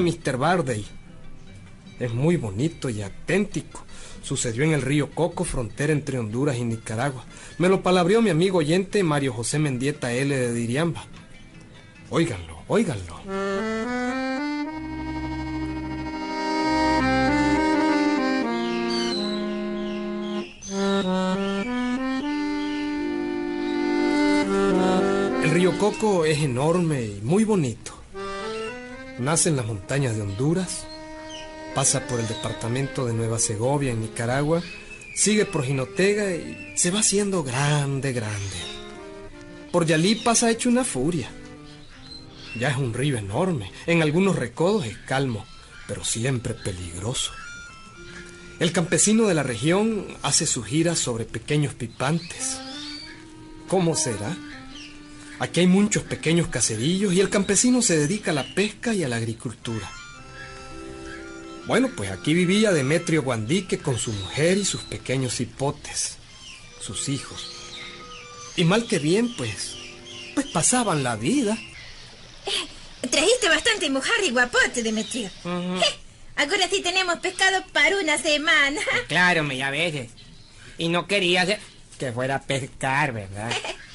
Mr. Barday. Es muy bonito y auténtico. Sucedió en el río Coco, frontera entre Honduras y Nicaragua. Me lo palabrió mi amigo oyente Mario José Mendieta L. de Diriamba. Óiganlo, óiganlo. El río Coco es enorme y muy bonito. Nace en las montañas de Honduras, pasa por el departamento de Nueva Segovia en Nicaragua, sigue por Jinotega y se va haciendo grande, grande. Por Yalí pasa hecho una furia. Ya es un río enorme, en algunos recodos es calmo, pero siempre peligroso. El campesino de la región hace su gira sobre pequeños pipantes. ¿Cómo será? Aquí hay muchos pequeños caserillos y el campesino se dedica a la pesca y a la agricultura. Bueno, pues aquí vivía Demetrio Guandique con su mujer y sus pequeños hipotes, sus hijos. Y mal que bien, pues, pues pasaban la vida. Eh, trajiste bastante mujer y guapote, Demetrio. Eh, ahora sí tenemos pescado para una semana. Claro, me veces. Y no querías que fuera a pescar, ¿verdad?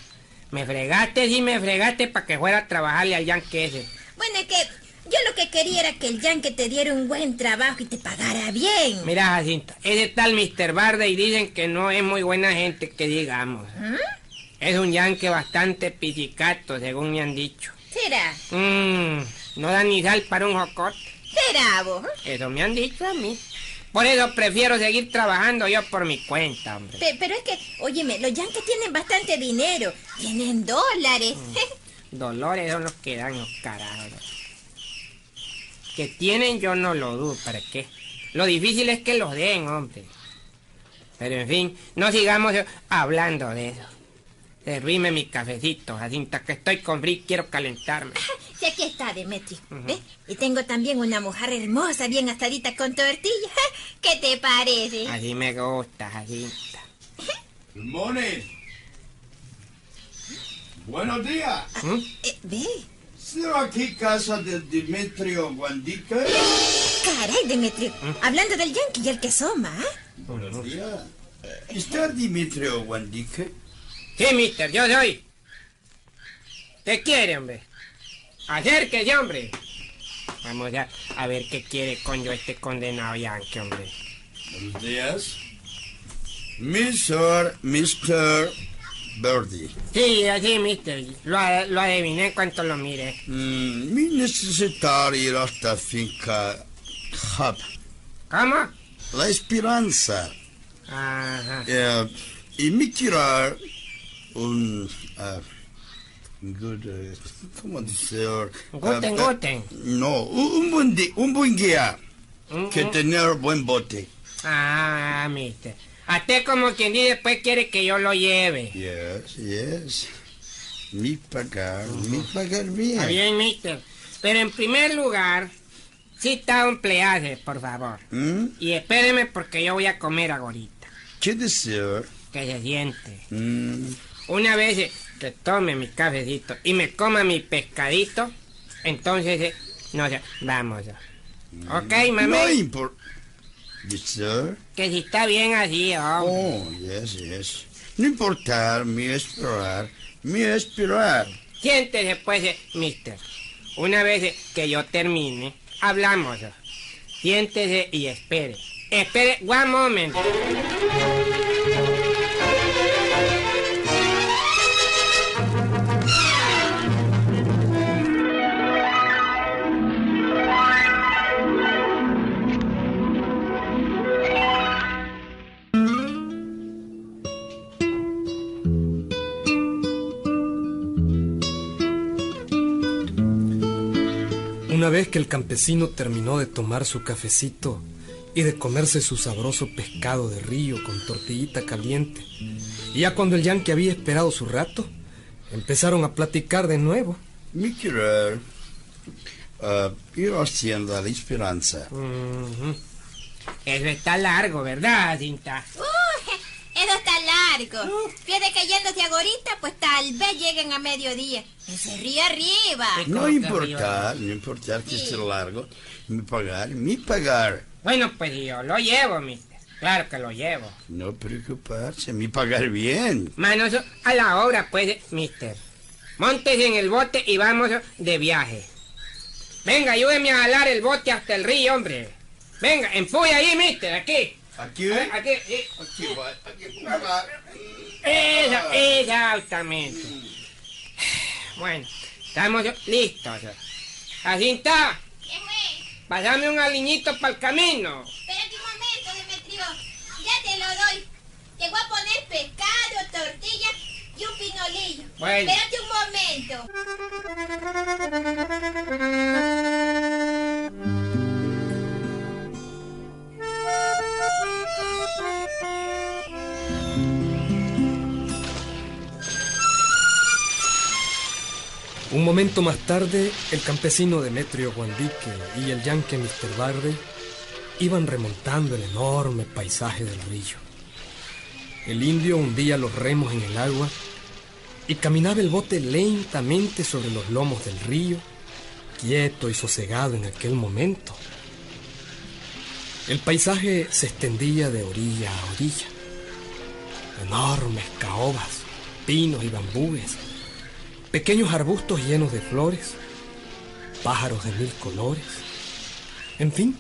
Me fregaste y me fregaste para que fuera a trabajarle al yanque ese. Bueno, es que yo lo que quería era que el yanque te diera un buen trabajo y te pagara bien. Mira, Jacinta, ese tal Mr. Barda y dicen que no es muy buena gente, que digamos. ¿Mm? Es un yanque bastante pisicato, según me han dicho. ¿Será? Mmm, no da ni sal para un jocote. ¿Será vos? Eso me han dicho a mí. Por eso prefiero seguir trabajando yo por mi cuenta, hombre. Pe- pero es que, óyeme, los yanques tienen bastante dinero. Tienen dólares. Dolores son los que dan los carajos. Que tienen yo no lo dudo, ¿para qué? Lo difícil es que los den, hombre. Pero en fin, no sigamos hablando de eso. Servíme mi cafecito, Jacinta, que estoy con frío y quiero calentarme. y aquí está, Demetrio. ¿ves? Y tengo también una mujer hermosa, bien asadita con tortilla. ¿Qué te parece? Así me gusta, Jacinta. Good morning. Buenos días. ¿Mm? Eh, ve. ¿Será aquí casa del Dimitrio Guandique? Caray, Demetrio. Hablando del yankee y el que soma, ¿ah? Buenos días. ¿Está Dimitrio Guandique? Sí, mister, yo soy. ¿Qué quiere, hombre? Acérquese, hombre. Vamos a, a ver qué quiere con yo este condenado yanque, hombre. Buenos días. Mr. Mr. Birdie. Sí, así, mister. Lo, lo adiviné en cuanto lo mire. Mm, mi necesitar ir hasta finca Hub. ¿Cómo? La Esperanza. Ajá. Eh, y me tirar un... ah, good, eh, ¿Cómo decir? Guten, Ah, guten. No, un, buen un buen guía. Que tener buen bote. Ah, mister. A usted como quien dice después quiere que yo lo lleve. Yes, yes. Mi pagar, mi pagar bien. Está bien, mister. Pero en primer lugar, cita un pleaje, por favor. ¿Mm? Y espéreme porque yo voy a comer ahorita. ¿Qué decir? Que se siente. Mm, Una vez que tome mi cafecito y me coma mi pescadito, entonces, eh, no sé, vamos. eh. Ok, no mami. importa. Decir? Que si está bien así, hombre. Oh, yes, yes. No importar, mi esperar, mi esperar. Siéntese, pues, eh, mister. Una vez eh, que yo termine, hablamos. Siéntese y espere. Espere, one moment. Una vez que el campesino terminó de tomar su cafecito y de comerse su sabroso pescado de río con tortillita caliente, y ya cuando el yanqui había esperado su rato, empezaron a platicar de nuevo. Mi querer, ah, ir haciendo la esperanza. Ujú. Eso está largo, ¿verdad, Cinta? Largo. Fíjate que yéndose agorita, pues tal vez lleguen a mediodía. Ese río arriba. No ¿Cómo que importa, no importa que sea largo. Mi pagar, mi pagar. Bueno, pues yo lo llevo, mister. Claro que lo llevo. No preocuparse, mi pagar bien. Manos a la obra, pues, mister. Móntese en el bote y vamos de viaje. Venga, ayúdeme a jalar el bote hasta el río, hombre. Venga, empuje ahí, mister, aquí. Aquí, A ver, Aquí, sí. aquí, va, aquí. Esa, exactamente. Bueno, estamos listos. Así está. ¿Qué fue? Pásame un aliñito para el camino. Espérate un momento, Demetrio. Ya te lo doy. Te voy a poner pescado, tortilla y un pinolillo. Bueno. Espérate un momento. Un momento más tarde, el campesino Demetrio Guandique y el yanque Mr. Barde iban remontando el enorme paisaje del río. El indio hundía los remos en el agua y caminaba el bote lentamente sobre los lomos del río, quieto y sosegado en aquel momento. El paisaje se extendía de orilla a orilla. Enormes caobas, pinos y bambúes, pequeños arbustos llenos de flores, pájaros de mil colores. En fin,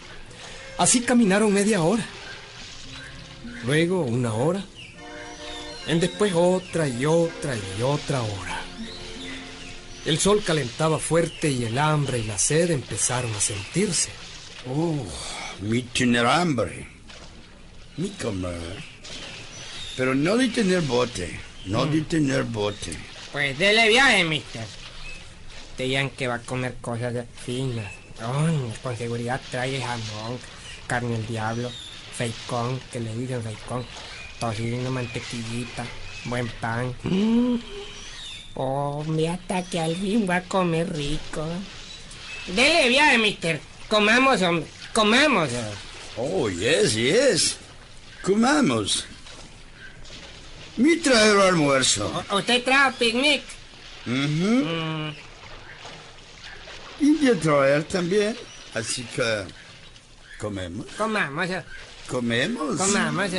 así caminaron media hora. Luego una hora. En después otra y otra y otra hora. El sol calentaba fuerte y el hambre y la sed empezaron a sentirse. Oh, mi tener hambre. Mi comer. Pero no de tener bote. No de tener bote. Pues dele viaje, mister. Te digan que va a comer cosas finas. Ay, con seguridad trae jamón, carne del diablo, feicón, que le dicen feicón, tocino, mantequillita, buen pan. Mm. Hombre, hasta que al fin va a comer rico. Dele viaje, mister. Comamos, hombre. Comamos. Oh, yes, yes. Comamos. Mi traer almuerzo. ¿U- ¿Usted trae picnic? Mm, Y de traer también. Así que... Comemos. comamos, Comemos. comamos.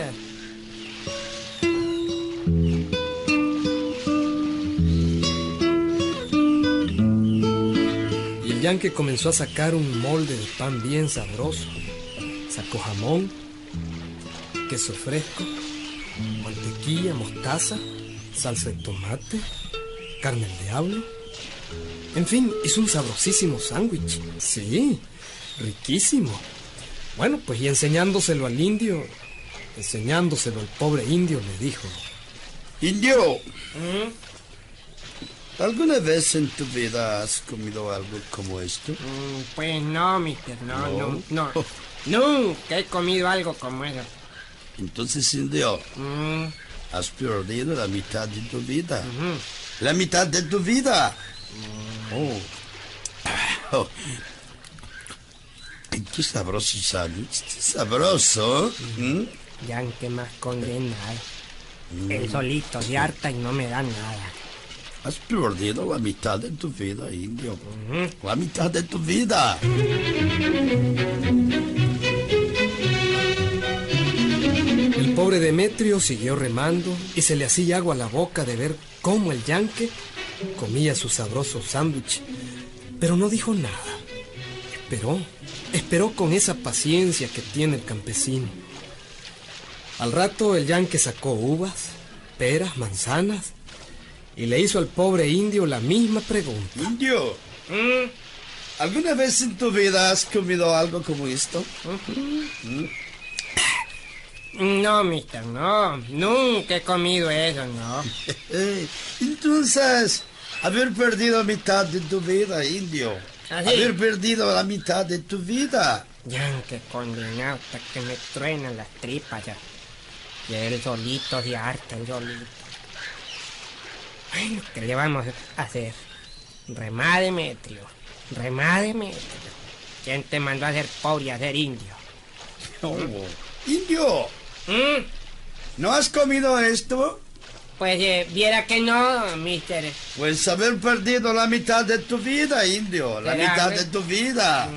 Y el yanque comenzó a sacar un molde de pan bien sabroso. Sacó jamón, queso fresco, mantequilla, mostaza, salsa de tomate, carne del diablo. En fin, hizo un sabrosísimo sándwich. Sí, riquísimo. Bueno, pues y enseñándoselo al indio, enseñándoselo al pobre indio, le dijo, Indio, Mm, ¿alguna vez en tu vida has comido algo como esto? mm, Pues no, mister, no, No. no, no. Nunca he comido algo como eso. Entonces, Indio, Mm, has perdido la mitad de tu vida. ujú. La mitad de tu vida. Oh. Oh. Ay, Qué sabroso sándwich. Qué sabroso. ¿Mm? Yanque más condenado. El solito se harta y no me da nada. Has perdido la mitad de tu vida, indio. Ujú. La mitad de tu vida. Pobre Demetrio siguió remando y se le hacía agua a la boca de ver cómo el yanque comía su sabroso sándwich. Pero no dijo nada. Esperó, esperó con esa paciencia que tiene el campesino. Al rato el yanque sacó uvas, peras, manzanas y le hizo al pobre indio la misma pregunta. Indio, Mm, ¿alguna vez en tu vida has comido algo como esto? No, mister, no. Nunca he comido eso, no. Entonces, haber perdido mitad de tu vida, indio. ¿Ah, sí? Haber perdido la mitad de tu vida. Yanque condenado hasta que me truenan las tripas ya. Y él solito se harta, el solito. Bueno, ¿qué le vamos a hacer? Remá Demetrio, remá Demetrio. ¿Quién te mandó a ser pobre y a ser indio? Oh. Indio, ¿Mm? ¿no has comido esto? Pues eh, viera que no, mister. Pues haber perdido la mitad de tu vida, indio. La ¿Será, mitad hombre? de tu vida.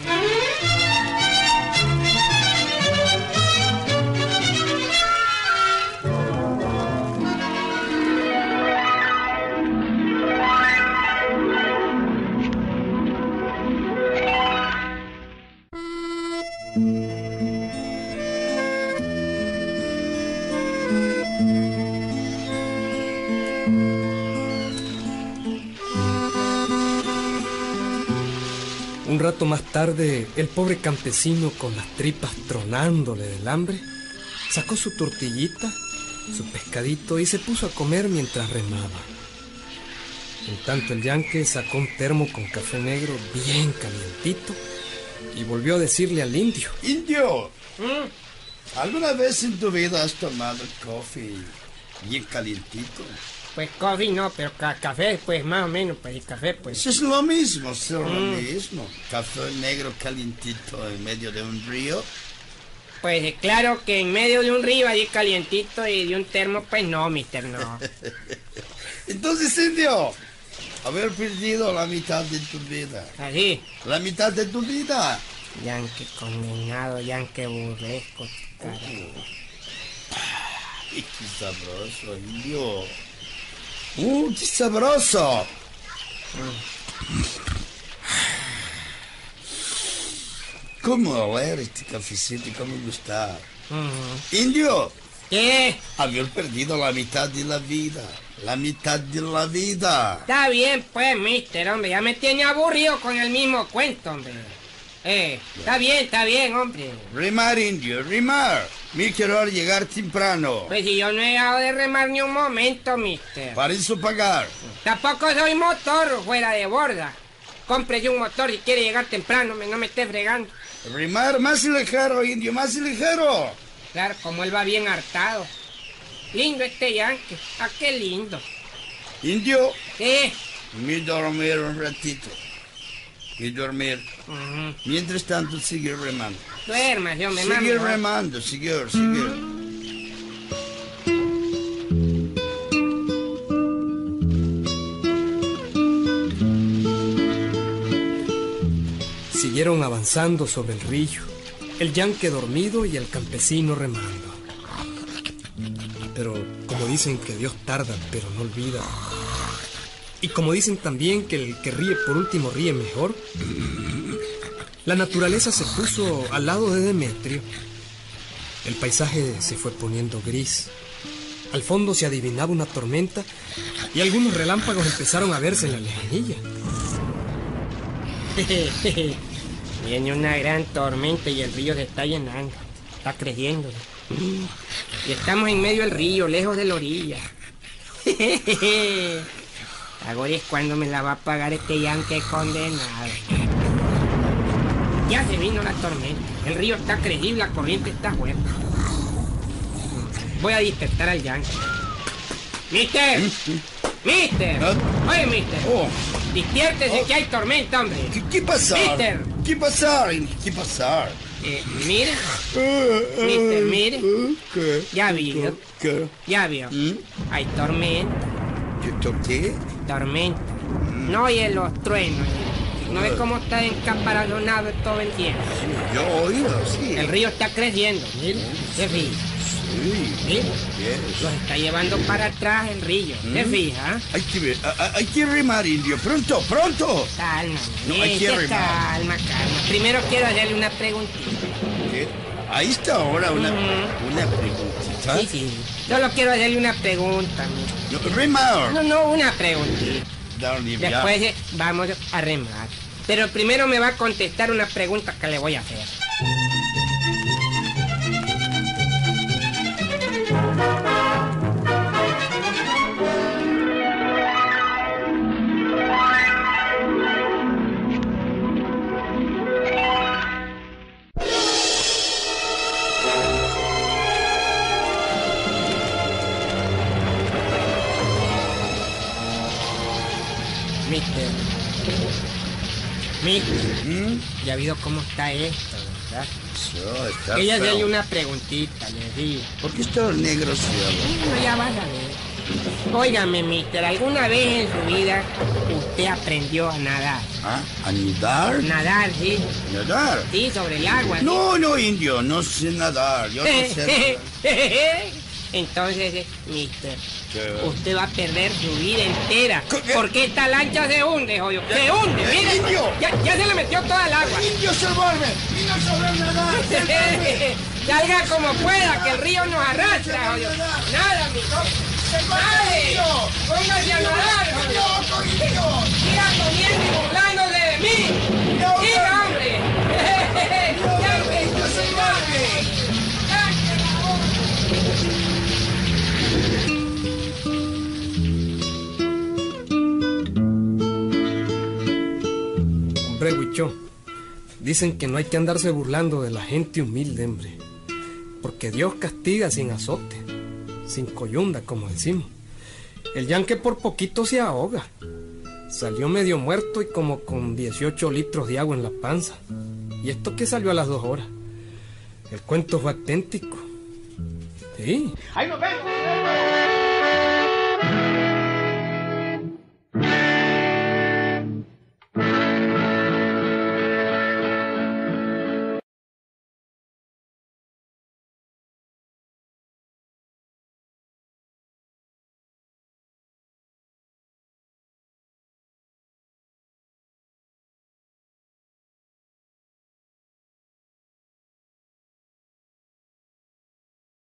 Un rato más tarde, el pobre campesino, con las tripas tronándole del hambre, sacó su tortillita, su pescadito y se puso a comer mientras remaba. En tanto, el yanque sacó un termo con café negro bien calientito y volvió a decirle al indio. Indio, ¿alguna vez en tu vida has tomado coffee bien calientito? Pues coffee no, pero ca- café, pues más o menos, pues el café, pues. Eso es lo mismo, es lo mismo. Café negro calientito en medio de un río. Pues eh, claro que en medio de un río allí calientito y de un termo, pues no, mister, no. Entonces, indio, haber perdido la mitad de tu vida. Así, La mitad de tu vida. yanque condenado, yanque burlesco, carajo. Qué sabroso, indio. ¡Uh, qué sabroso! ¿Cómo oler este cafecito? ¿Cómo gustar? Ujú. Indio, ¿Qué? haber perdido la mitad de la vida. La mitad de la vida. Está bien, pues, mister, hombre, ya me tiene aburrido con el mismo cuento, hombre. Eh, está bien, está bien, hombre. Remar, indio, remar. Me quiero llegar temprano. Pues si yo no he dejado de remar ni un momento, mister. Para eso pagar. Tampoco soy motor fuera de borda. Cómprese un motor si quiere llegar temprano, me- no me esté fregando. Remar más ligero, indio, más ligero. Claro, como él va bien hartado. Lindo este yanque. Ah, qué lindo. Indio, ¿Qué? me dormir un ratito. Me dormir. Mientras tanto, sigue remando. Duérmase, hombre, Sigue mami. remando, sigue, sigue. Siguieron avanzando sobre el río, el yanque dormido y el campesino remando. Pero como dicen que Dios tarda, pero no olvida. Y como dicen también que el que ríe por último ríe mejor, la naturaleza se puso al lado de Demetrio. El paisaje se fue poniendo gris. Al fondo se adivinaba una tormenta y algunos relámpagos empezaron a verse en la lejanía. Viene una gran tormenta y el río se está llenando. Está creciendo. Y estamos en medio del río, lejos de la orilla. Ahora es cuando me la va a pagar este yanque condenado. Ya se vino la tormenta. El río está y la corriente está fuerte. Voy a despertar al yanque. ¡Mister! ¡Mister! ¿Ah? Oye, mister. Oh, Despiértese que hay tormenta, hombre. ¿qué, qué? Mister. ¿Qué pasar? ¿Qué pasar? Eh, mire, mister, mire. ¿Qué? Ya vio, ¿Qué? ya vio. ¿Mm? Hay tormenta, ¿Qué tormenta. No oye los truenos. ¿No ve cómo está encaparazonado todo el tiempo? Yo he oído, sí. El río está creciendo, mire. Se fija, Sí. mire. Bien. Los está llevando para atrás el río. Se fija. Hay que ver, hay que remar, indio. Pronto, pronto. Calma, No, hay que remar. calma, calma. Primero quiero hacerle una preguntita. ¿Qué? Ahí está ahora una, Ujú. una preguntita. Sí, sí. Solo quiero hacerle una pregunta. No, remar. No, no, una ya. Después eh, vamos a remar. Pero primero me va a contestar una pregunta que le voy a hacer. Mister. ¿Mm? Ya visto cómo está esto, ¿verdad? Eso, está Ella feo. hacerle una preguntita, le digo. ¿Por qué estos negros cielo? Bueno, ya vas a ver. Óigame, mister, ¿alguna vez en su vida usted aprendió a nadar? ¿Ah? ¿A nadar? Nadar, sí. ¿Nadar? Sí, sobre el agua. ¿sí? No, no, indio, no sé nadar. Yo no sé nadar. Entonces, mister, ¿Qué? usted va a perder su vida entera. ¿Qué? Porque esta lancha se hunde, joyo. Se hunde, ¿Qué, mire. indio? Ya, ya se le metió toda el agua. Indio, salvarme. Nadar. salvarme. Salga como pueda, que el río nos arrastra, joyo. Nada, mi ¡Dale! ¡Póngase a nadar, joyo! ¡Loco, indio! ¡Siga comiendo y burlándose de mí! Dicen que no hay que andarse burlando de la gente humilde, hombre. Porque Dios castiga sin azote, sin coyunda, como decimos. El yanque por poquito se ahoga. Salió medio muerto y como con 18 litros de agua en la panza. Y esto que salió a las dos horas. El cuento fue auténtico. Sí. ¡Ahí nos vemos!